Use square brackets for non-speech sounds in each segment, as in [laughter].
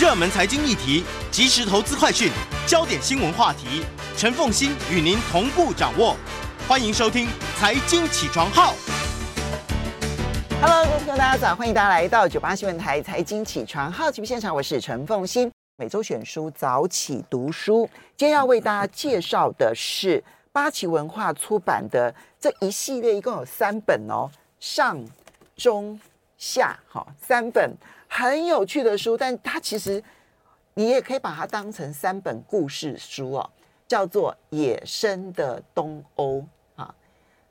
热门财经议题、即时投资快讯、焦点新闻话题，陈凤欣与您同步掌握。欢迎收听《财经起床号》。Hello，各位听众，大家早，欢迎大家来到九八新闻台《财经起床号》节目现场，我是陈凤欣。每周选书早起读书，今天要为大家介绍的是八旗文化出版的这一系列，一共有三本哦，上、中、下，好，三本。很有趣的书，但它其实你也可以把它当成三本故事书哦，叫做《野生的东欧》啊。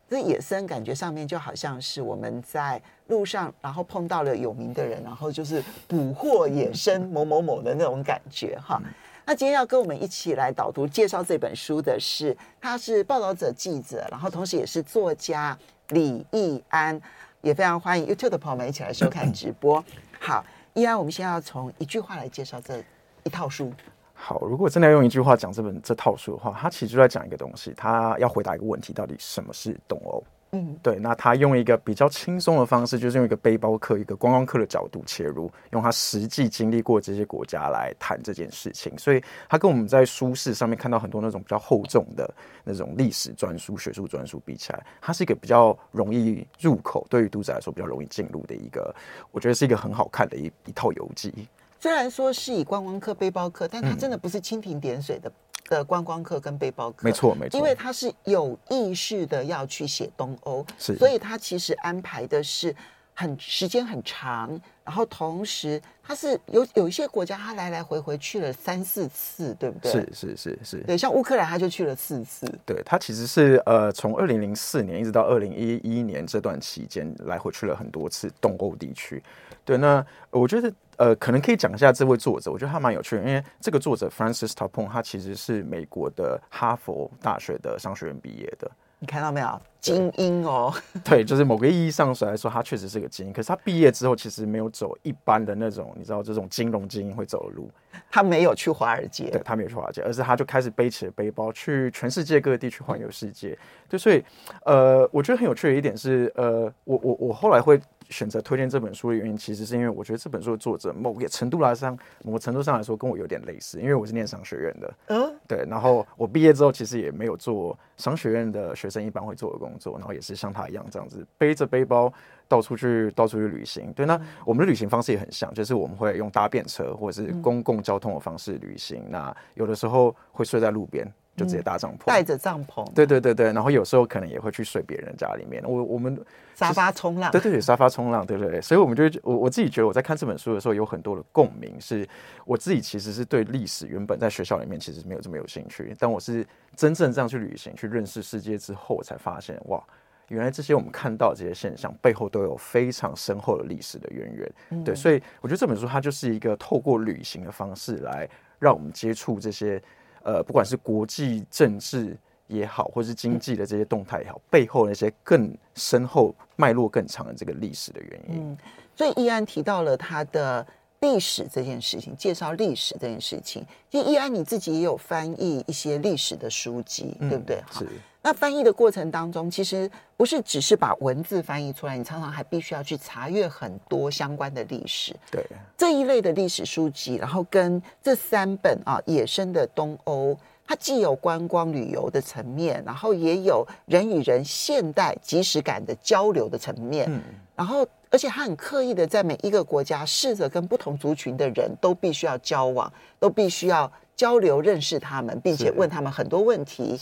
这野生感觉上面就好像是我们在路上，然后碰到了有名的人，然后就是捕获野生某某某的那种感觉哈。那今天要跟我们一起来导读介绍这本书的是，他是报道者记者，然后同时也是作家李义安，也非常欢迎 YouTube 的朋友们一起来收看直播。好，依然我们先要从一句话来介绍这一套书。好，如果真的要用一句话讲这本这套书的话，它其实就在讲一个东西，它要回答一个问题：到底什么是东欧？嗯，对，那他用一个比较轻松的方式，就是用一个背包客、一个观光客的角度切入，用他实际经历过这些国家来谈这件事情。所以，他跟我们在书市上面看到很多那种比较厚重的那种历史专书、学术专书比起来，它是一个比较容易入口，对于读者来说比较容易进入的一个，我觉得是一个很好看的一一套游记。虽然说是以观光客、背包客，但它真的不是蜻蜓点水的。嗯的观光客跟背包客，没错没错，因为他是有意识的要去写东欧，是，所以他其实安排的是很时间很长，然后同时他是有有一些国家他来来回回去了三四次，对不对？是是是是，对，像乌克兰他就去了四次，对，他其实是呃从二零零四年一直到二零一一年这段期间来回去了很多次东欧地区，对，那我觉得。呃，可能可以讲一下这位作者，我觉得他蛮有趣的，因为这个作者 Francis Tarpon 他其实是美国的哈佛大学的商学院毕业的。你看到没有，精英哦？[laughs] 对，就是某个意义上来说，他确实是个精英。可是他毕业之后，其实没有走一般的那种，你知道这种金融精英会走的路。他没有去华尔街，对，他没有去华尔街，而是他就开始背起了背包，去全世界各地去环游世界。对，所以呃，我觉得很有趣的一点是，呃，我我我后来会。选择推荐这本书的原因，其实是因为我觉得这本书的作者某个程度来上，某个程度上来说跟我有点类似，因为我是念商学院的，嗯，对，然后我毕业之后其实也没有做商学院的学生一般会做的工作，然后也是像他一样这样子背着背包到处去到处去旅行。对，那我们的旅行方式也很像，就是我们会用搭便车或者是公共交通的方式旅行，那有的时候会睡在路边。就直接搭帐篷，带着帐篷，对对对对，然后有时候可能也会去睡别人家里面。我我们沙发冲浪，对对对，沙发冲浪，对对对。所以我们就我我自己觉得我在看这本书的时候有很多的共鸣，是我自己其实是对历史原本在学校里面其实没有这么有兴趣，但我是真正这样去旅行去认识世界之后，我才发现哇，原来这些我们看到这些现象背后都有非常深厚的历史的渊源。嗯、对，所以我觉得这本书它就是一个透过旅行的方式来让我们接触这些。呃，不管是国际政治也好，或是经济的这些动态也好，背后那些更深厚、脉络更长的这个历史的原因。嗯，所以易安提到了他的历史这件事情，介绍历史这件事情。其实易安你自己也有翻译一些历史的书籍，嗯、对不对？是。那翻译的过程当中，其实不是只是把文字翻译出来，你常常还必须要去查阅很多相关的历史。对这一类的历史书籍，然后跟这三本啊《野生的东欧》，它既有观光旅游的层面，然后也有人与人现代即时感的交流的层面。嗯，然后而且他很刻意的在每一个国家试着跟不同族群的人都必须要交往，都必须要交流认识他们，并且问他们很多问题。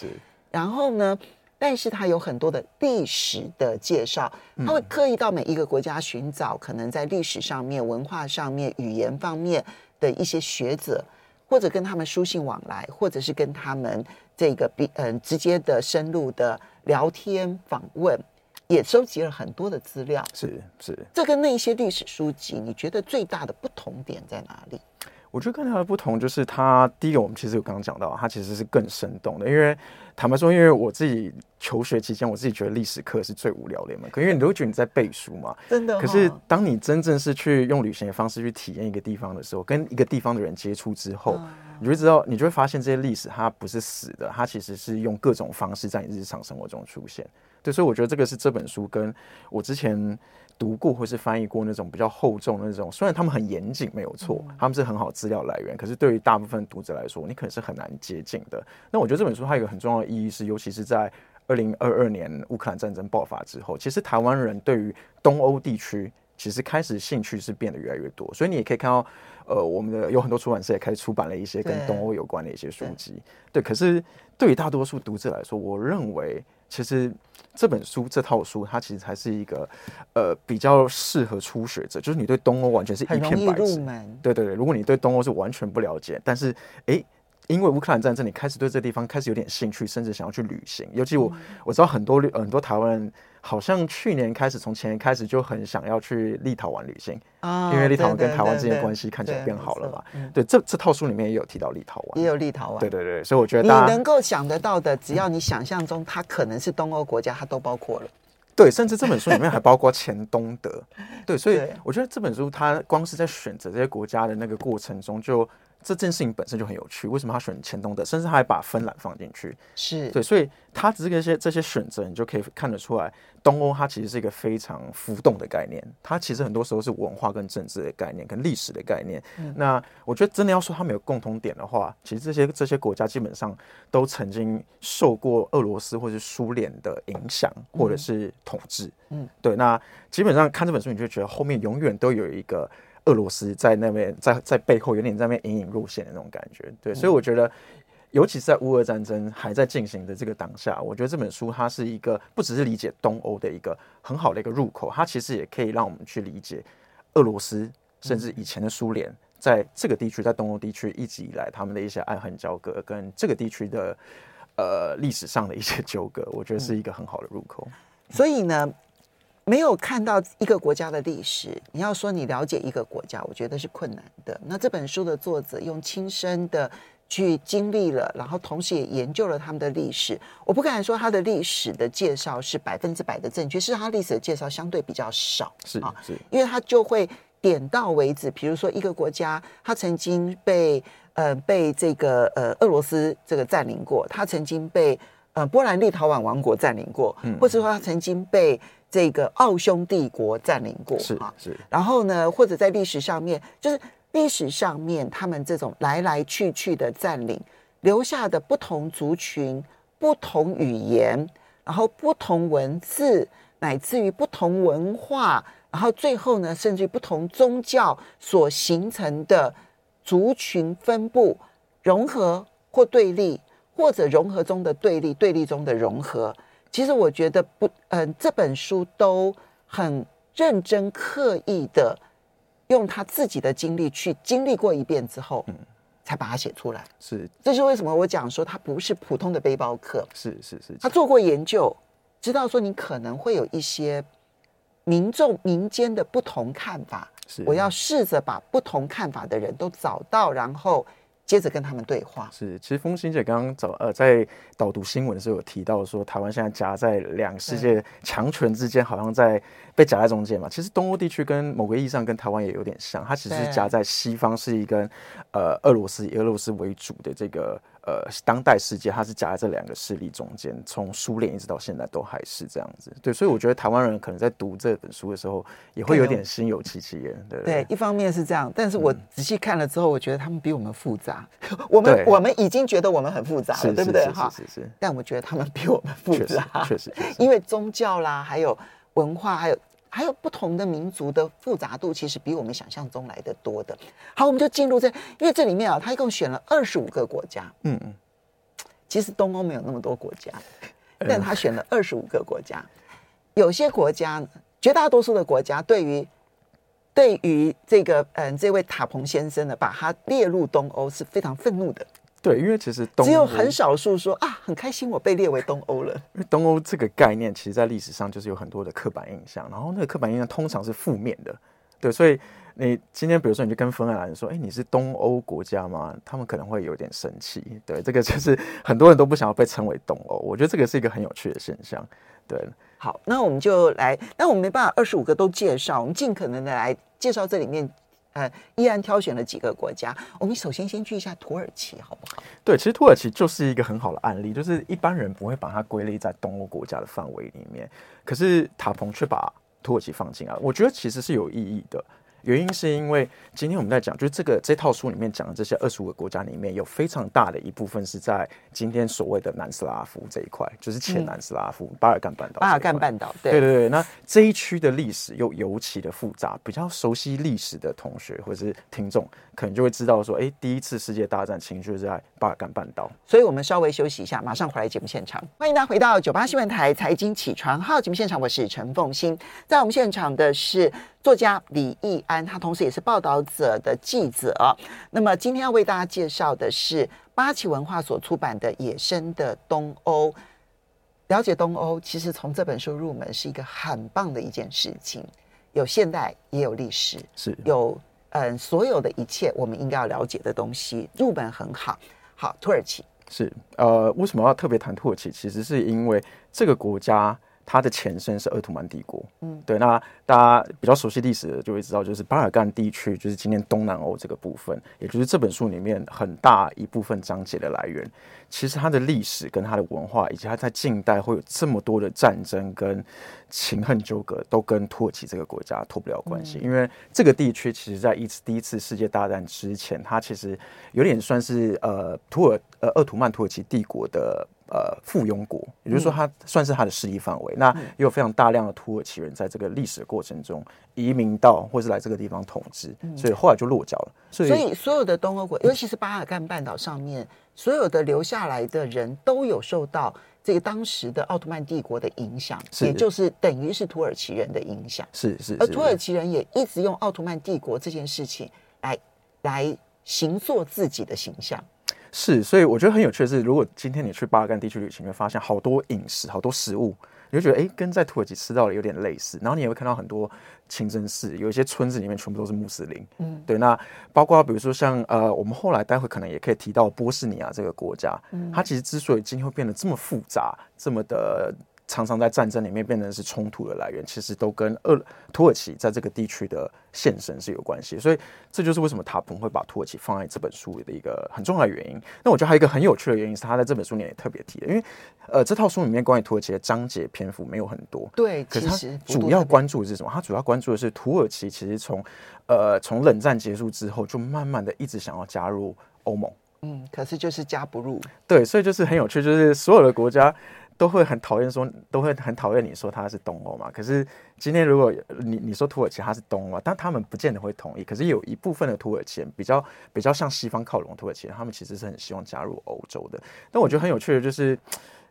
然后呢，但是他有很多的历史的介绍，他会刻意到每一个国家寻找可能在历史上面、文化上面、语言方面的一些学者，或者跟他们书信往来，或者是跟他们这个比嗯直接的深入的聊天访问，也收集了很多的资料。是是，这跟那些历史书籍，你觉得最大的不同点在哪里？我觉得跟它的不同就是，它第一个我们其实有刚刚讲到，它其实是更生动的。因为坦白说，因为我自己求学期间，我自己觉得历史课是最无聊的一门课，因为你都会觉得你在背书嘛。真的。可是当你真正是去用旅行的方式去体验一个地方的时候，跟一个地方的人接触之后，你就会知道，你就会发现这些历史它不是死的，它其实是用各种方式在你日常生活中出现。对，所以我觉得这个是这本书跟我之前。读过或是翻译过那种比较厚重的那种，虽然他们很严谨，没有错，他们是很好资料来源，可是对于大部分读者来说，你可能是很难接近的。那我觉得这本书它有一个很重要的意义是，尤其是在二零二二年乌克兰战争爆发之后，其实台湾人对于东欧地区其实开始兴趣是变得越来越多，所以你也可以看到，呃，我们的有很多出版社也开始出版了一些跟东欧有关的一些书籍。对，对，可是对于大多数读者来说，我认为。其实这本书这套书，它其实才是一个呃比较适合初学者，就是你对东欧完全是一片白纸。对对对，如果你对东欧是完全不了解，但是哎。因为乌克兰战争，你开始对这地方开始有点兴趣，甚至想要去旅行。尤其我我知道很多很多台湾人，好像去年开始，从前年开始就很想要去立陶宛旅行啊，因为立陶宛跟台湾之间关系看起来变好了嘛。对，这这套书里面也有提到立陶宛，也有立陶宛。对对对，所以我觉得你能够想得到的，只要你想象中它可能是东欧国家，它都包括了。对，甚至这本书里面还包括前东德。对，所以 [laughs] 我觉得这本书它光是在选择这些国家的那个过程中就。这件事情本身就很有趣，为什么他选前东德，甚至他还把芬兰放进去？是对，所以他只是这些这些选择，你就可以看得出来，东欧它其实是一个非常浮动的概念，它其实很多时候是文化跟政治的概念，跟历史的概念。嗯、那我觉得真的要说他们有共同点的话，其实这些这些国家基本上都曾经受过俄罗斯或是苏联的影响，或者是统治。嗯，对。那基本上看这本书，你就觉得后面永远都有一个。俄罗斯在那边，在在背后有点在那边隐隐入现的那种感觉，对，所以我觉得，尤其是在乌俄战争还在进行的这个当下，我觉得这本书它是一个不只是理解东欧的一个很好的一个入口，它其实也可以让我们去理解俄罗斯，甚至以前的苏联在这个地区，在东欧地区一直以来他们的一些爱恨交割，跟这个地区的呃历史上的一些纠葛，我觉得是一个很好的入口。所以呢。没有看到一个国家的历史，你要说你了解一个国家，我觉得是困难的。那这本书的作者用亲身的去经历了，然后同时也研究了他们的历史。我不敢说他的历史的介绍是百分之百的正确，是他历史的介绍相对比较少，是啊，是，因为他就会点到为止。比如说一个国家，他曾经被呃被这个呃俄罗斯这个占领过，他曾经被呃波兰立陶宛王国占领过，嗯，或者说他曾经被。这个奥匈帝国占领过，是啊是。然后呢，或者在历史上面，就是历史上面他们这种来来去去的占领，留下的不同族群、不同语言，然后不同文字，乃至于不同文化，然后最后呢，甚至于不同宗教所形成的族群分布融合或对立，或者融合中的对立，对立中的融合。其实我觉得不，嗯、呃，这本书都很认真刻意的用他自己的经历去经历过一遍之后，嗯，才把它写出来。是，这是为什么我讲说他不是普通的背包客。是是是，他做过研究，知道说你可能会有一些民众民间的不同看法。是，我要试着把不同看法的人都找到，然后。接着跟他们对话。是，其实风行姐刚刚早呃在导读新闻的时候有提到说，台湾现在夹在两世界强权之间，好像在被夹在中间嘛。其实东欧地区跟某个意义上跟台湾也有点像，它其实是夹在西方是一个呃俄罗斯以俄罗斯为主的这个。呃，当代世界它是夹在这两个势力中间，从苏联一直到现在都还是这样子。对，所以我觉得台湾人可能在读这本书的时候，也会有点心有戚戚焉。对，对，一方面是这样，但是我仔细看了之后，我觉得他们比我们复杂。我们我们已经觉得我们很复杂了，对不对？哈，是是是。但我觉得他们比我们复杂，确实，因为宗教啦，还有文化，还有。还有不同的民族的复杂度，其实比我们想象中来的多的。好，我们就进入这，因为这里面啊，他一共选了二十五个国家。嗯嗯，其实东欧没有那么多国家，但他选了二十五个国家。有些国家，绝大多数的国家，对于对于这个嗯，这位塔彭先生呢，把他列入东欧是非常愤怒的。对，因为其实只有很少数说啊，很开心我被列为东欧了。[laughs] 因为东欧这个概念，其实在历史上就是有很多的刻板印象，然后那个刻板印象通常是负面的。对，所以你今天比如说你就跟芬兰人说，哎，你是东欧国家吗？他们可能会有点生气。对，这个就是很多人都不想要被称为东欧。我觉得这个是一个很有趣的现象。对，好，那我们就来，那我们没办法二十五个都介绍，我们尽可能的来介绍这里面。呃，依然挑选了几个国家。我们首先先去一下土耳其，好不好？对，其实土耳其就是一个很好的案例，就是一般人不会把它归类在东欧国家的范围里面，可是塔彭却把土耳其放进来，我觉得其实是有意义的。原因是因为今天我们在讲，就是这个这套书里面讲的这些二十五个国家里面有非常大的一部分是在今天所谓的南斯拉夫这一块，就是前南斯拉夫、嗯、巴尔干半岛。巴尔干半岛，对对对对。那这一区的历史又尤其的复杂，比较熟悉历史的同学或者是听众，可能就会知道说，哎，第一次世界大战其实就是在巴尔干半岛。所以我们稍微休息一下，马上回来节目现场。欢迎大家回到九八新闻台财经起床号节目现场，我是陈凤欣，在我们现场的是。作家李易安，他同时也是报道者的记者。那么今天要为大家介绍的是八旗文化所出版的《野生的东欧》。了解东欧，其实从这本书入门是一个很棒的一件事情。有现代，也有历史，是有嗯，所有的一切我们应该要了解的东西，入门很好。好，土耳其是呃，为什么要特别谈土耳其？其实是因为这个国家。它的前身是鄂图曼帝国，嗯，对。那大家比较熟悉历史的就会知道，就是巴尔干地区，就是今天东南欧这个部分，也就是这本书里面很大一部分章节的来源。其实它的历史跟它的文化，以及它在近代会有这么多的战争跟情恨纠葛，都跟土耳其这个国家脱不了关系。因为这个地区其实在一次第一次世界大战之前，它其实有点算是呃土耳呃鄂图曼土耳其帝国的。呃，附庸国，也就是说，它算是它的势力范围。嗯、那也有非常大量的土耳其人在这个历史的过程中移民到，或是来这个地方统治，嗯、所以后来就落脚了。所以，所以所有的东欧国，尤其是巴尔干半岛上面，嗯、所有的留下来的人都有受到这个当时的奥特曼帝国的影响，也就是等于是土耳其人的影响。是是，而土耳其人也一直用奥特曼帝国这件事情来来形塑自己的形象。是，所以我觉得很有趣的是，如果今天你去巴尔干地区旅行，会发现好多饮食、好多食物，你就觉得哎，跟在土耳其吃到的有点类似。然后你也会看到很多清真寺，有一些村子里面全部都是穆斯林。嗯，对。那包括比如说像呃，我们后来待会可能也可以提到波斯尼亚这个国家，嗯，它其实之所以今天会变得这么复杂，这么的。常常在战争里面变成是冲突的来源，其实都跟俄土耳其在这个地区的现身是有关系，所以这就是为什么塔彭会把土耳其放在这本书里的一个很重要的原因。那我觉得还有一个很有趣的原因是，他在这本书里面也特别提的，因为呃这套书里面关于土耳其的章节篇幅没有很多，对，可是他主要关注的是什么？他主要关注的是土耳其其实从呃从冷战结束之后，就慢慢的一直想要加入欧盟，嗯，可是就是加不入，对，所以就是很有趣，就是所有的国家。都会很讨厌说，都会很讨厌你说他是东欧嘛。可是今天如果你你说土耳其他是东欧，但他们不见得会同意。可是有一部分的土耳其人比较比较向西方靠拢，土耳其人他们其实是很希望加入欧洲的。但我觉得很有趣的就是，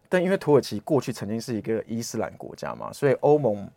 但因为土耳其过去曾经是一个伊斯兰国家嘛，所以欧盟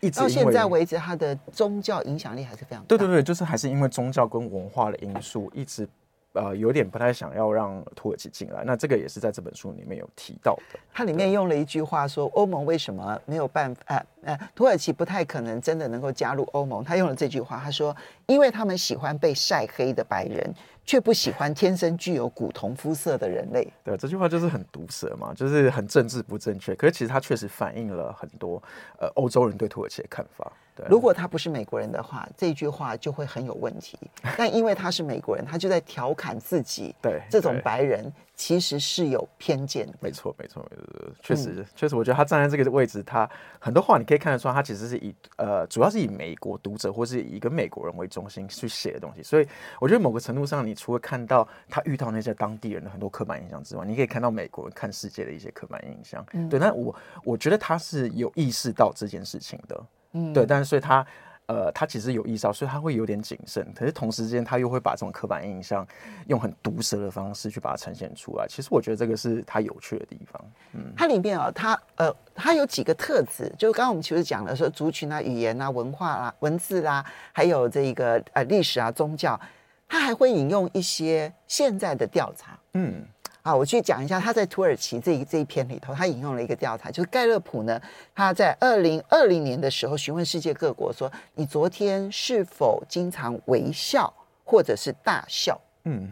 一直到现在为止，它的宗教影响力还是非常大。对对对，就是还是因为宗教跟文化的因素一直。呃，有点不太想要让土耳其进来，那这个也是在这本书里面有提到的。它里面用了一句话说，欧盟为什么没有办法？呃呃，土耳其不太可能真的能够加入欧盟。他用了这句话，他说，因为他们喜欢被晒黑的白人。却不喜欢天生具有古铜肤色的人类。对，这句话就是很毒舌嘛，就是很政治不正确。可是其实它确实反映了很多呃欧洲人对土耳其的看法。对，如果他不是美国人的话，这句话就会很有问题。[laughs] 但因为他是美国人，他就在调侃自己。对，这种白人其实是有偏见。没错，没错，没错，确实，嗯、确实，我觉得他站在这个位置，他很多话你可以看得出来，他其实是以呃，主要是以美国读者或是以一个美国人为中心去写的东西。所以我觉得某个程度上，你。除了看到他遇到那些当地人的很多刻板印象之外，你可以看到美国人看世界的一些刻板印象。嗯、对，那我我觉得他是有意识到这件事情的。嗯，对，但是所以他呃，他其实有意识到，所以他会有点谨慎。可是同时间，他又会把这种刻板印象用很毒舌的方式去把它呈现出来。其实我觉得这个是他有趣的地方。嗯，它里面啊、哦，它呃，它有几个特质，就刚刚我们其实讲了说族群啊、语言啊、文化啦、啊、文字啦、啊，还有这个呃历史啊、宗教。他还会引用一些现在的调查，嗯，好，我去讲一下他在土耳其这一这一篇里头，他引用了一个调查，就是盖勒普呢，他在二零二零年的时候询问世界各国说，你昨天是否经常微笑或者是大笑？嗯，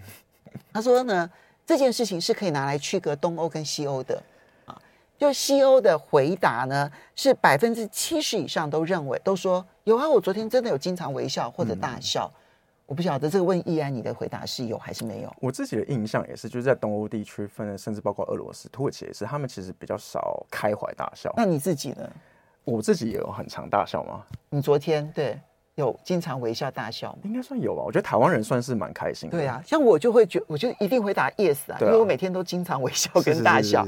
他说呢，这件事情是可以拿来区隔东欧跟西欧的啊，就西欧的回答呢是百分之七十以上都认为都说有啊，我昨天真的有经常微笑或者大笑。嗯我不晓得这个问易安，你的回答是有还是没有？我自己的印象也是，就是在东欧地区分，甚至包括俄罗斯、土耳其也是，他们其实比较少开怀大笑。那你自己呢？我自己也有很常大笑吗？你昨天对有经常微笑大笑吗？应该算有吧。我觉得台湾人算是蛮开心的。对啊，像我就会觉，我就一定回答 yes 啊，啊因为我每天都经常微笑跟大笑。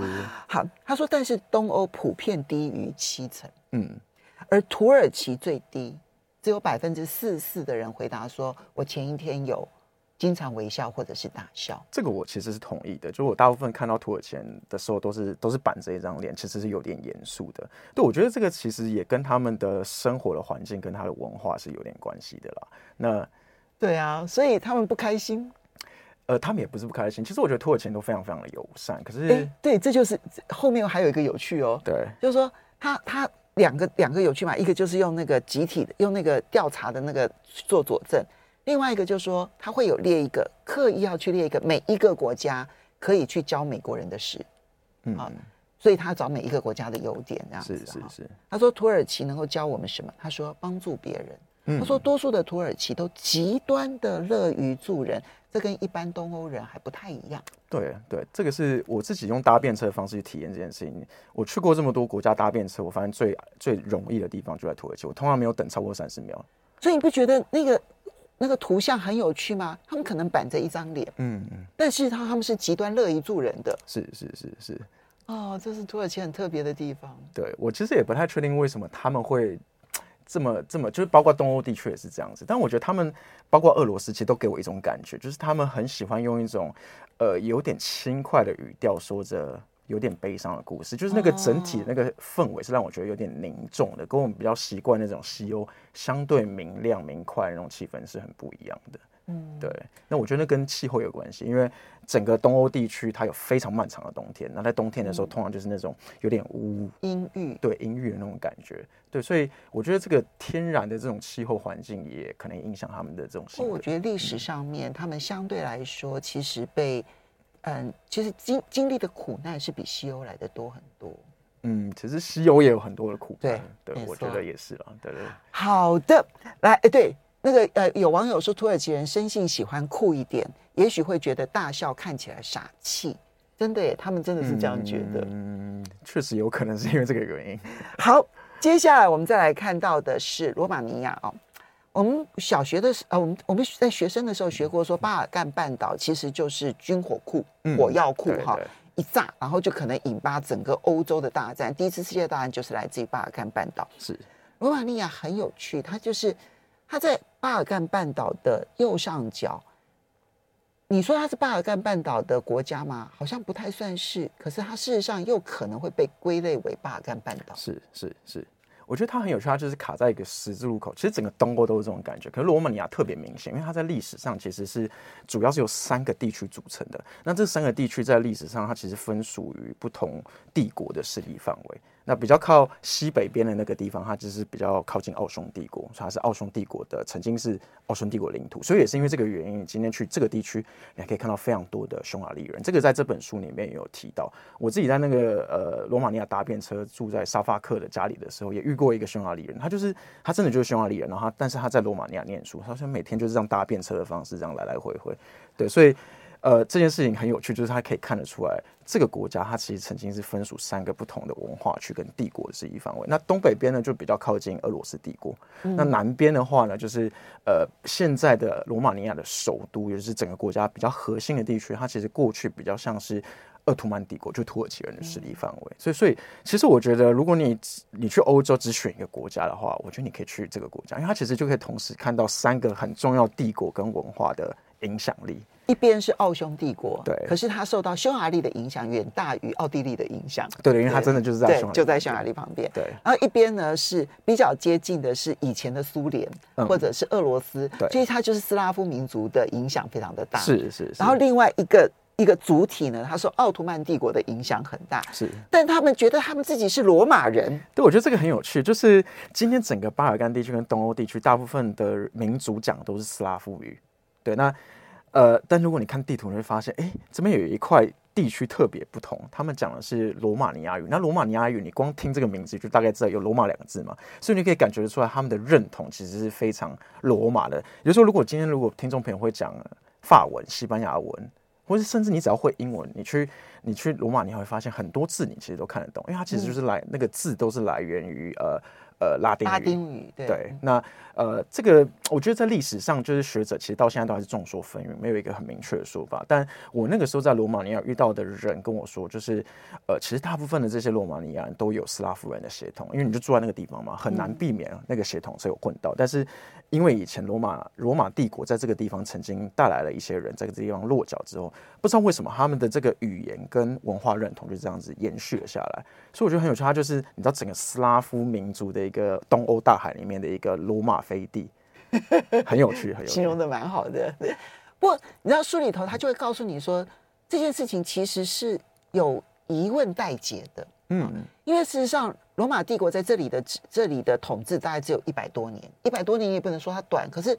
好，他说，但是东欧普遍低于七成，嗯，而土耳其最低，只有百分之四十四的人回答说，我前一天有。经常微笑或者是大笑，这个我其实是同意的。就我大部分看到土耳其人的时候，都是都是板着一张脸，其实是有点严肃的。对，我觉得这个其实也跟他们的生活的环境跟他的文化是有点关系的啦。那对啊，所以他们不开心。呃，他们也不是不开心。其实我觉得土耳其人都非常非常的友善。可是，欸、对，这就是后面还有一个有趣哦。对，就是说他他两个两个有趣嘛，一个就是用那个集体的用那个调查的那个做佐证。另外一个就是说，他会有列一个刻意要去列一个每一个国家可以去教美国人的事，嗯啊，所以他找每一个国家的优点这样子。是是是。他说土耳其能够教我们什么？他说帮助别人。嗯、他说多数的土耳其都极端的乐于助人，这跟一般东欧人还不太一样。对对，这个是我自己用搭便车的方式去体验这件事情。我去过这么多国家搭便车，我发现最最容易的地方就在土耳其，我通常没有等超过三十秒。所以你不觉得那个？那个图像很有趣吗？他们可能板着一张脸，嗯嗯，但是他他们是极端乐于助人的，是是是是，哦，这是土耳其很特别的地方。对，我其实也不太确定为什么他们会这么这么，就是包括东欧地区也是这样子。但我觉得他们包括俄罗斯，其实都给我一种感觉，就是他们很喜欢用一种呃有点轻快的语调说着。有点悲伤的故事，就是那个整体的那个氛围是让我觉得有点凝重的，跟我们比较习惯那种西欧相对明亮明快的那种气氛是很不一样的。嗯，对。那我觉得那跟气候有关系，因为整个东欧地区它有非常漫长的冬天，那在冬天的时候通常就是那种有点乌阴郁，对阴郁的那种感觉。对，所以我觉得这个天然的这种气候环境也可能影响他们的这种。我觉得历史上面他们相对来说其实被。嗯，其实经经历的苦难是比西欧来的多很多。嗯，其实西欧也有很多的苦难。对，对，我觉得也是了。对对。好的，来，哎，对，那个呃，有网友说土耳其人生性喜欢酷一点，也许会觉得大笑看起来傻气。真的耶，他们真的是这样觉得。嗯，确实有可能是因为这个原因。好，接下来我们再来看到的是罗马尼亚哦。我们小学的时候，呃，我们我们在学生的时候学过，说巴尔干半岛其实就是军火库、嗯、火药库哈，一炸，然后就可能引发整个欧洲的大战。第一次世界大战就是来自于巴尔干半岛。是，罗马尼亚很有趣，它就是它在巴尔干半岛的右上角。你说它是巴尔干半岛的国家吗？好像不太算是，可是它事实上又可能会被归类为巴尔干半岛。是是是。我觉得它很有趣，它就是卡在一个十字路口。其实整个东欧都是这种感觉，可是罗马尼亚特别明显，因为它在历史上其实是主要是由三个地区组成的。那这三个地区在历史上，它其实分属于不同帝国的势力范围。那比较靠西北边的那个地方，它就是比较靠近奥匈帝国，所以它是奥匈帝国的，曾经是奥匈帝国领土，所以也是因为这个原因，今天去这个地区，你还可以看到非常多的匈牙利人。这个在这本书里面也有提到。我自己在那个呃罗马尼亚搭便车，住在沙发客的家里的时候，也遇过一个匈牙利人，他就是他真的就是匈牙利人，然后他但是他在罗马尼亚念书，他好像每天就是这样搭便车的方式这样来来回回，对，所以。呃，这件事情很有趣，就是它可以看得出来，这个国家它其实曾经是分属三个不同的文化区跟帝国的势力范围。那东北边呢，就比较靠近俄罗斯帝国；嗯、那南边的话呢，就是呃现在的罗马尼亚的首都，也就是整个国家比较核心的地区，它其实过去比较像是鄂图曼帝国，就土耳其人的势力范围。嗯、所以，所以其实我觉得，如果你你去欧洲只选一个国家的话，我觉得你可以去这个国家，因为它其实就可以同时看到三个很重要帝国跟文化的影响力。一边是奥匈帝国，对，可是它受到匈牙利的影响远大于奥地利的影响，对，因为它真的就是在匈牙利，就在匈牙利旁边，对。然后一边呢是比较接近的是以前的苏联、嗯、或者是俄罗斯，对，所以它就是斯拉夫民族的影响非常的大，是是，是。然后另外一个一个主体呢，他说奥图曼帝国的影响很大，是，但他们觉得他们自己是罗马人，对，我觉得这个很有趣，就是今天整个巴尔干地区跟东欧地区大部分的民族讲都是斯拉夫语，对，那。呃，但如果你看地图，你会发现，哎，这边有一块地区特别不同，他们讲的是罗马尼亚语。那罗马尼亚语，你光听这个名字就大概知道有罗马两个字嘛，所以你可以感觉得出来，他们的认同其实是非常罗马的。也就是说，如果今天如果听众朋友会讲法文、西班牙文、或是甚至你只要会英文，你去你去罗马尼亚会发现很多字你其实都看得懂，因为它其实就是来、那个字都是来源于呃。呃，拉丁语，拉丁语，对，对，那呃，这个我觉得在历史上，就是学者其实到现在都还是众说纷纭，没有一个很明确的说法。但我那个时候在罗马尼亚遇到的人跟我说，就是呃，其实大部分的这些罗马尼亚人都有斯拉夫人的血统，因为你就住在那个地方嘛，很难避免那个血统是有混到。嗯、但是因为以前罗马罗马帝国在这个地方曾经带来了一些人，在这个地方落脚之后，不知道为什么他们的这个语言跟文化认同就这样子延续了下来。所以我觉得很有趣，它就是你知道整个斯拉夫民族的一个东欧大海里面的一个罗马飞地，很有趣，很有趣，形容的蛮好的。[laughs] 不过你知道书里头他就会告诉你说，这件事情其实是有疑问待解的。嗯，因为事实上罗马帝国在这里的这里的统治大概只有一百多年，一百多年也不能说它短，可是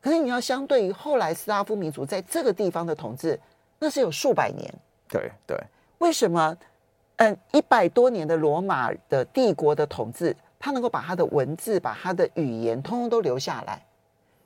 可是你要相对于后来斯拉夫民族在这个地方的统治，那是有数百年。对对，为什么？嗯，一百多年的罗马的帝国的统治，他能够把他的文字、把他的语言通通都留下来。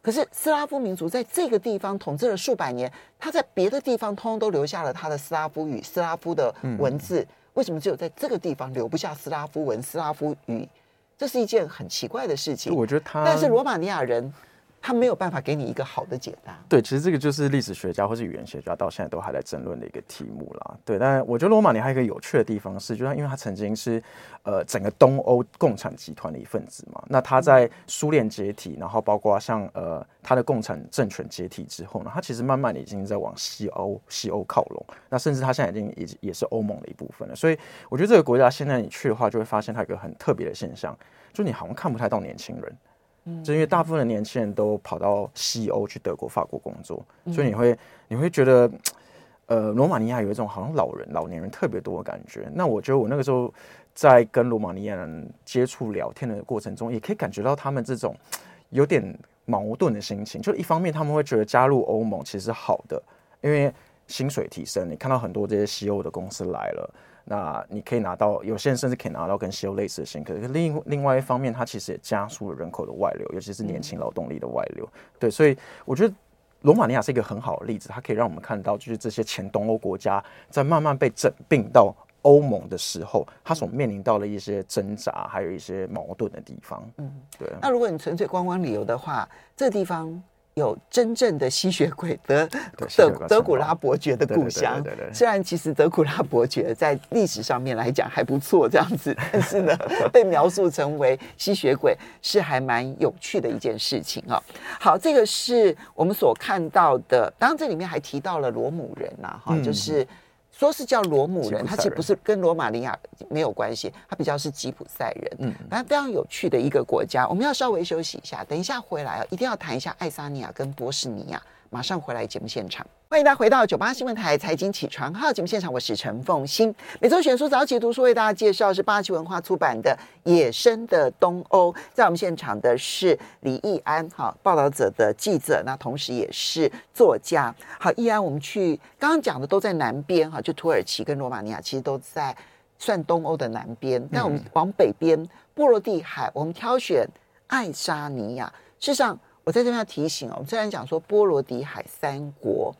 可是斯拉夫民族在这个地方统治了数百年，他在别的地方通通都留下了他的斯拉夫语、斯拉夫的文字，嗯、为什么只有在这个地方留不下斯拉夫文、斯拉夫语？这是一件很奇怪的事情。我觉得他，但是罗马尼亚人。他没有办法给你一个好的解答。对，其实这个就是历史学家或是语言学家到现在都还在争论的一个题目啦。对，但我觉得罗马尼亚还有一个有趣的地方是，就是因为他曾经是呃整个东欧共产集团的一份子嘛。那他在苏联解体，然后包括像呃他的共产政权解体之后呢，他其实慢慢的已经在往西欧西欧靠拢。那甚至他现在已经也也是欧盟的一部分了。所以我觉得这个国家现在你去的话，就会发现它有一个很特别的现象，就你好像看不太到年轻人。就因为大部分的年轻人都跑到西欧去德国、法国工作，所以你会你会觉得，呃，罗马尼亚有一种好像老人、老年人特别多的感觉。那我觉得我那个时候在跟罗马尼亚人接触聊天的过程中，也可以感觉到他们这种有点矛盾的心情。就一方面他们会觉得加入欧盟其实是好的，因为薪水提升，你看到很多这些西欧的公司来了。那你可以拿到，有些人甚至可以拿到跟西欧类似的薪水。可是另另外一方面，它其实也加速了人口的外流，尤其是年轻劳动力的外流。嗯、对，所以我觉得罗马尼亚是一个很好的例子，它可以让我们看到，就是这些前东欧国家在慢慢被整并到欧盟的时候，它所面临到的一些挣扎，还有一些矛盾的地方。嗯，对。那如果你纯粹观光旅游的话，这个地方。有真正的吸血鬼德德德古拉伯爵的故乡，虽然其实德古拉伯爵在历史上面来讲还不错这样子，但是呢，[laughs] 被描述成为吸血鬼是还蛮有趣的一件事情啊。好，这个是我们所看到的，当然这里面还提到了罗姆人呐，哈，就是。说是叫罗姆人，他其实不是跟罗马尼亚没有关系，他比较是吉普赛人，嗯，反正非常有趣的一个国家。我们要稍微休息一下，等一下回来啊，一定要谈一下爱沙尼亚跟波士尼亚。马上回来节目现场，欢迎大家回到九八新闻台财经起床号节目现场，我是陈凤欣。每周选书早起读书为大家介绍是八旗文化出版的《野生的东欧》，在我们现场的是李易安，哈，报道者的记者，那同时也是作家。好，易安，我们去刚刚讲的都在南边，哈，就土耳其跟罗马尼亚其实都在算东欧的南边。那我们往北边波罗的海，我们挑选爱沙尼亚，事实上。我在这边要提醒哦，我们虽然讲说波罗的海三国，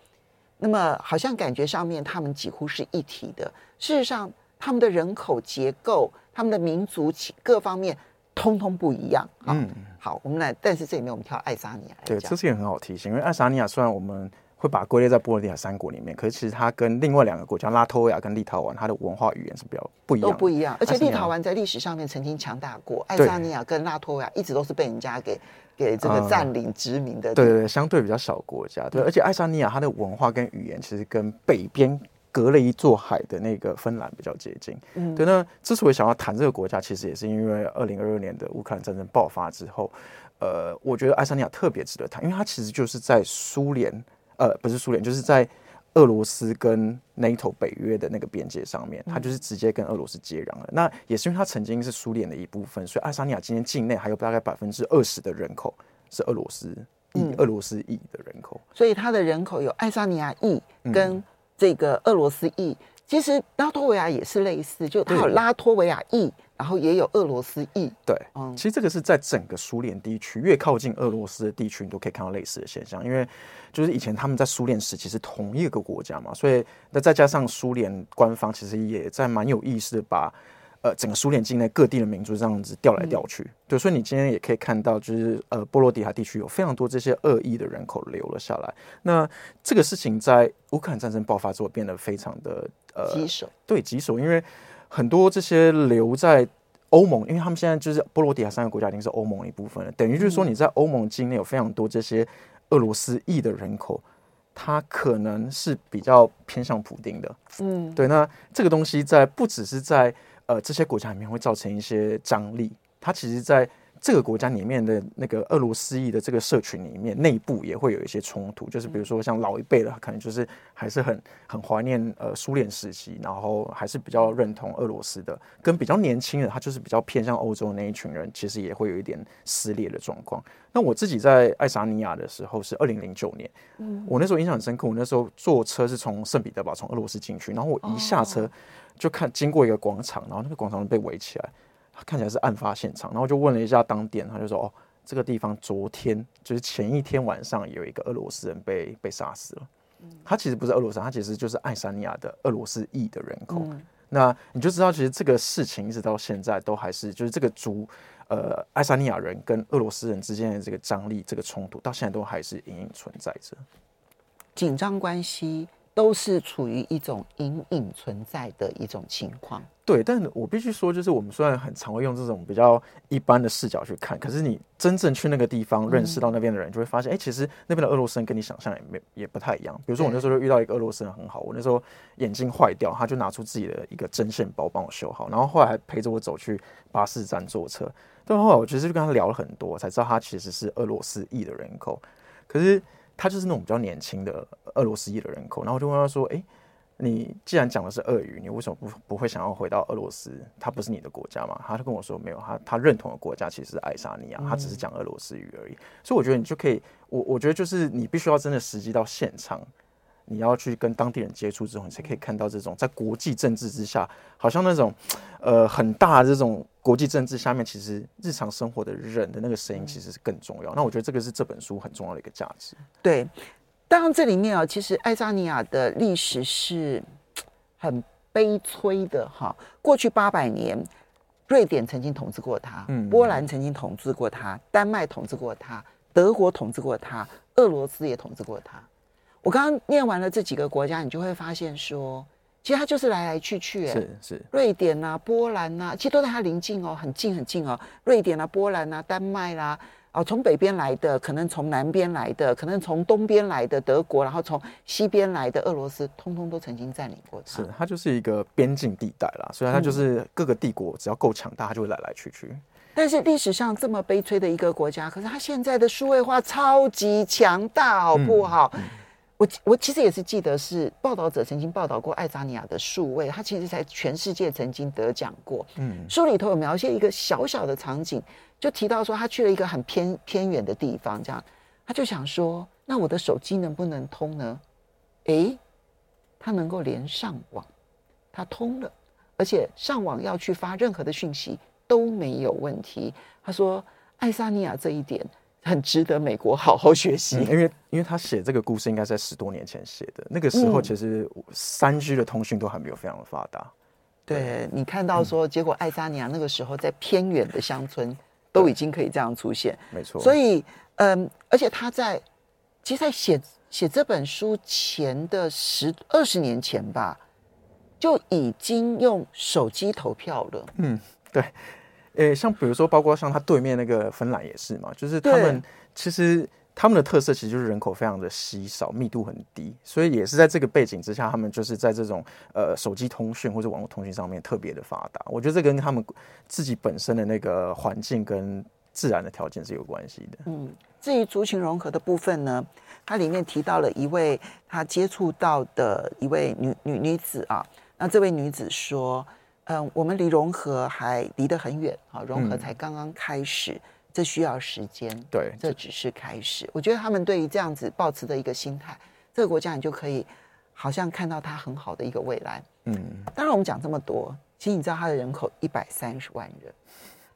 那么好像感觉上面他们几乎是一体的，事实上他们的人口结构、他们的民族各方面通通不一样。嗯，好，我们来，但是这里面我们挑爱沙尼亚来讲，对，这是也很好提醒，因为爱沙尼亚虽然我们。会把它归类在波罗的海三国里面，可是其实它跟另外两个国家拉脱维亚跟立陶宛，它的文化语言是比较不一样，都不一样。而且立陶宛在历史上面曾经强大过，爱沙尼亚跟拉脱维亚一直都是被人家给给这个占领殖民的。对对对，相对比较小国家。对，而且爱沙尼亚它的文化跟语言其实跟北边隔了一座海的那个芬兰比较接近。嗯，对。那之所以想要谈这个国家，其实也是因为二零二二年的乌克兰战争爆发之后，呃，我觉得爱沙尼亚特别值得谈，因为它其实就是在苏联。呃，不是苏联，就是在俄罗斯跟 NATO 北约的那个边界上面，它就是直接跟俄罗斯接壤了。那也是因为它曾经是苏联的一部分，所以爱沙尼亚今天境内还有大概百分之二十的人口是俄罗斯裔、俄罗斯裔的人口，所以它的人口有爱沙尼亚裔跟这个俄罗斯裔。其实拉脱维亚也是类似，就它有拉脱维亚裔，然后也有俄罗斯裔。对，嗯，其实这个是在整个苏联地区，越靠近俄罗斯的地区，你都可以看到类似的现象。因为就是以前他们在苏联时期是同一个国家嘛，所以那再加上苏联官方其实也在蛮有意识的把。呃，整个苏联境内各地的民族这样子调来调去，嗯、对，所以你今天也可以看到，就是呃，波罗的海地区有非常多这些恶意的人口留了下来。那这个事情在乌克兰战争爆发之后变得非常的呃棘手，对，棘手，因为很多这些留在欧盟，因为他们现在就是波罗的海三个国家已经是欧盟的一部分了，等于就是说你在欧盟境内有非常多这些俄罗斯裔的人口，他可能是比较偏向普丁的，嗯，对，那这个东西在不只是在呃，这些国家里面会造成一些张力。它其实在这个国家里面的那个俄罗斯裔的这个社群里面，内部也会有一些冲突。就是比如说像老一辈的，可能就是还是很很怀念呃苏联时期，然后还是比较认同俄罗斯的。跟比较年轻的，他就是比较偏向欧洲的那一群人，其实也会有一点撕裂的状况。那我自己在爱沙尼亚的时候是二零零九年，嗯，我那时候印象很深刻。我那时候坐车是从圣彼得堡从俄罗斯进去，然后我一下车。就看经过一个广场，然后那个广场被围起来，看起来是案发现场。然后就问了一下当地，他就说：“哦，这个地方昨天就是前一天晚上有一个俄罗斯人被被杀死了。他其实不是俄罗斯，他其实就是爱沙尼亚的俄罗斯裔的人口。那你就知道，其实这个事情一直到现在都还是就是这个族呃爱沙尼亚人跟俄罗斯人之间的这个张力、这个冲突，到现在都还是隐隐存在着紧张关系。”都是处于一种隐隐存在的一种情况。对，但我必须说，就是我们虽然很常会用这种比较一般的视角去看，可是你真正去那个地方认识到那边的人，就会发现，哎、其实那边的俄罗斯人跟你想象也没也不太一样。比如说，我那时候就遇到一个俄罗斯人很好，我那时候眼镜坏掉，他就拿出自己的一个针线包帮我修好，然后后来还陪着我走去巴士站坐车。但后来我其实就跟他聊了很多，才知道他其实是俄罗斯裔的人口，可是。他就是那种比较年轻的俄罗斯裔的人口，然后我就问他说：“哎，你既然讲的是俄语，你为什么不不会想要回到俄罗斯？他不是你的国家吗？”他就跟我说：“没有，他他认同的国家其实是爱沙尼亚，他只是讲俄罗斯语而已。”所以我觉得你就可以，我我觉得就是你必须要真的实际到现场。你要去跟当地人接触之后，你才可以看到这种在国际政治之下，好像那种呃很大的这种国际政治下面，其实日常生活的人的那个声音其实是更重要。那我觉得这个是这本书很重要的一个价值。对，当然这里面啊，其实爱沙尼亚的历史是很悲催的哈。过去八百年，瑞典曾经统治过它，嗯，波兰曾经统治过它，丹麦统治过它，德国统治过它，俄罗斯也统治过它。我刚刚念完了这几个国家，你就会发现说，其实它就是来来去去，是是，瑞典呐、啊、波兰呐、啊，其实都在它邻近哦，很近很近哦。瑞典啊、波兰啊、丹麦啦，哦，从北边来的，可能从南边来的，可能从东边来的德国，然后从西边来的俄罗斯，通通都曾经占领过它。是，它就是一个边境地带啦，所以它就是各个帝国只要够强大，它就会来来去去。但是历史上这么悲催的一个国家，可是它现在的数位化超级强大，好不好？嗯嗯我我其实也是记得，是报道者曾经报道过爱沙尼亚的数位，他其实在全世界曾经得奖过。嗯，书里头有描写一个小小的场景，就提到说他去了一个很偏偏远的地方，这样他就想说，那我的手机能不能通呢？诶，他能够连上网，他通了，而且上网要去发任何的讯息都没有问题。他说，爱沙尼亚这一点。很值得美国好好学习，嗯，因为因为他写这个故事应该在十多年前写的，那个时候其实三 G 的通讯都还没有非常的发达。对，对你看到说，结果爱沙尼亚那个时候在偏远的乡村都已经可以这样出现，没错。所以，嗯，而且他在其实，在写写这本书前的十二十年前吧，就已经用手机投票了。嗯，对。诶，像比如说，包括像他对面那个芬兰也是嘛，就是他们其实他们的特色其实就是人口非常的稀少，密度很低，所以也是在这个背景之下，他们就是在这种呃手机通讯或者网络通讯上面特别的发达。我觉得这跟他们自己本身的那个环境跟自然的条件是有关系的。嗯，至于族群融合的部分呢，它里面提到了一位他接触到的一位女女女子啊，那这位女子说。嗯，我们离融合还离得很远啊，融合才刚刚开始，嗯、这需要时间。对，这只是开始。我觉得他们对于这样子抱持的一个心态，这个国家你就可以好像看到它很好的一个未来。嗯，当然我们讲这么多，其实你知道它的人口一百三十万人，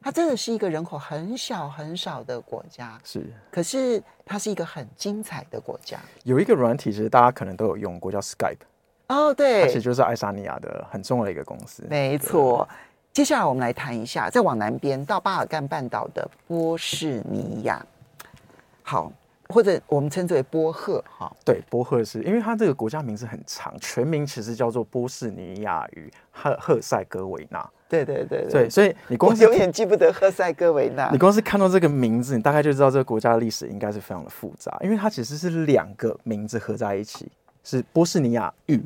它真的是一个人口很小很少的国家。是，可是它是一个很精彩的国家。有一个软体，其实大家可能都有用过，叫 Skype。哦，对，它其实就是爱沙尼亚的很重要的一个公司。没错。接下来我们来谈一下，再往南边到巴尔干半岛的波士尼亚，好，或者我们称之为波赫，哈，对，波赫是因为它这个国家名字很长，全名其实叫做波士尼亚与赫赫塞哥维纳。对对对对，对，所以你光是永远记不得赫塞哥维纳，你光是看到这个名字，你大概就知道这个国家的历史应该是非常的复杂，因为它其实是两个名字合在一起，是波士尼亚与。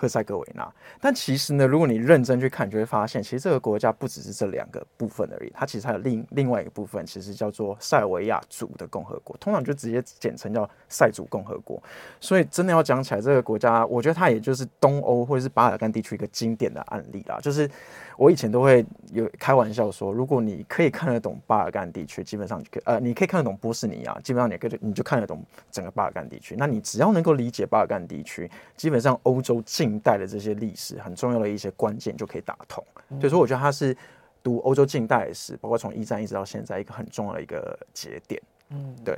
赫塞哥维纳，但其实呢，如果你认真去看，你就会发现，其实这个国家不只是这两个部分而已，它其实还有另另外一个部分，其实叫做塞尔维亚族的共和国，通常就直接简称叫塞族共和国。所以真的要讲起来，这个国家，我觉得它也就是东欧或者是巴尔干地区一个经典的案例啦，就是。我以前都会有开玩笑说，如果你可以看得懂巴尔干地区，基本上就可呃，你可以看得懂波斯尼亚，基本上你可以你就看得懂整个巴尔干地区。那你只要能够理解巴尔干地区，基本上欧洲近代的这些历史很重要的一些关键就可以打通。所以说，我觉得它是读欧洲近代史，包括从一战一直到现在一个很重要的一个节点。嗯，对。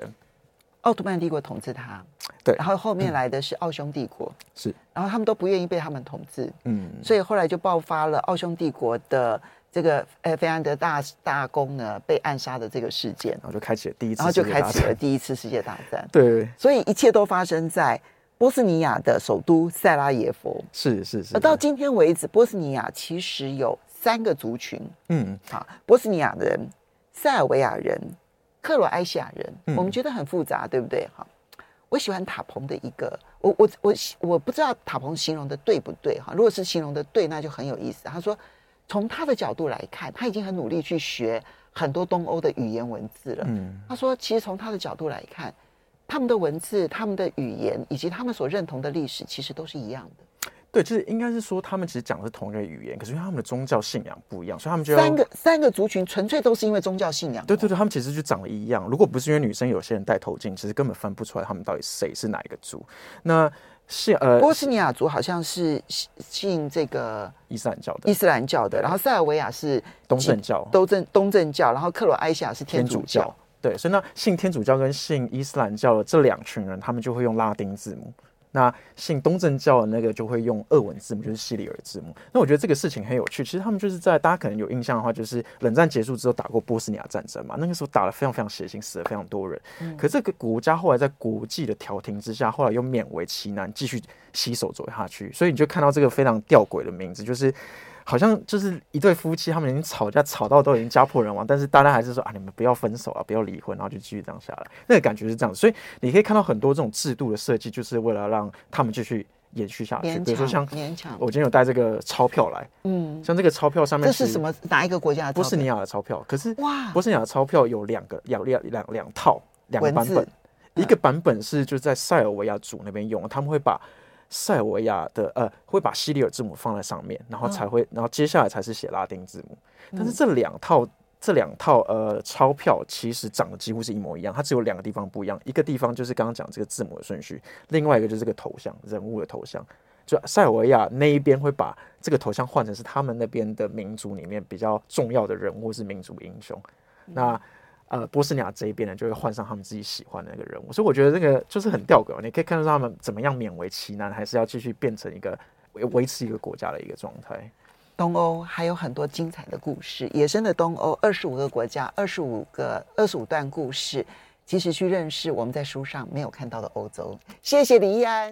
奥图曼帝国统治他，对，然后后面来的是奥匈帝国，是、嗯，然后他们都不愿意被他们统治，嗯，所以后来就爆发了奥匈帝国的这个呃菲安德大大公呢被暗杀的这个事件，然后就开启了第一次，然后就开启了第一次世界大战，对，所以一切都发生在波斯尼亚的首都塞拉耶夫，是是是，而到今天为止，波斯尼亚其实有三个族群，嗯，好，波斯尼亚人、塞尔维亚人。克罗埃西亚人，我们觉得很复杂，嗯、对不对？哈，我喜欢塔鹏的一个，我我我我不知道塔鹏形容的对不对哈。如果是形容的对，那就很有意思。他说，从他的角度来看，他已经很努力去学很多东欧的语言文字了。嗯，他说，其实从他的角度来看，他们的文字、他们的语言以及他们所认同的历史，其实都是一样的。对，就是应该是说，他们其实讲的是同一个语言，可是因为他们的宗教信仰不一样，所以他们就三个三个族群纯粹都是因为宗教信仰。对对对，他们其实就长得一样。如果不是因为女生有些人戴头巾，其实根本分不出来他们到底谁是哪一个族。那是呃，波斯尼亚族好像是信这个伊斯兰教的，伊斯兰教的。然后塞尔维亚是东正教，东正东正教。然后克罗埃西亚是天主教。对，所以那信天主教跟信伊斯兰教的这两群人，他们就会用拉丁字母。那信东正教的那个就会用俄文字母，就是西里尔字母。那我觉得这个事情很有趣。其实他们就是在大家可能有印象的话，就是冷战结束之后打过波斯尼亚战争嘛。那个时候打了非常非常血腥，死了非常多人。嗯。可这个国家后来在国际的调停之下，后来又勉为其难继续携手走下去。所以你就看到这个非常吊诡的名字，就是。好像就是一对夫妻，他们已经吵架吵到都已经家破人亡，但是大家还是说啊，你们不要分手啊，不要离婚，然后就继续这样下来。那个感觉是这样，所以你可以看到很多这种制度的设计，就是为了让他们继续延续下去。比如说像我今天有带这个钞票来，嗯，像这个钞票上面这是什么？哪一个国家的？波斯尼亚的钞票。可是哇，波斯尼亚的钞票有两个，两两两两套两个版本，一个版本是就是在塞尔维亚族那边用，他们会把。塞尔维亚的呃，会把西里尔字母放在上面，然后才会，然后接下来才是写拉丁字母。但是这两套这两套呃钞票其实长得几乎是一模一样，它只有两个地方不一样。一个地方就是刚刚讲这个字母的顺序，另外一个就是这个头像人物的头像。就塞尔维亚那一边会把这个头像换成是他们那边的民族里面比较重要的人物，是民族英雄。那呃，波斯尼亚这一边呢，就会换上他们自己喜欢的那个人物，所以我觉得这个就是很吊诡。你可以看到他们怎么样勉为其难，还是要继续变成一个维维持一个国家的一个状态。东欧还有很多精彩的故事，野生的东欧，二十五个国家，二十五个二十五段故事，其实去认识我们在书上没有看到的欧洲。谢谢李易安。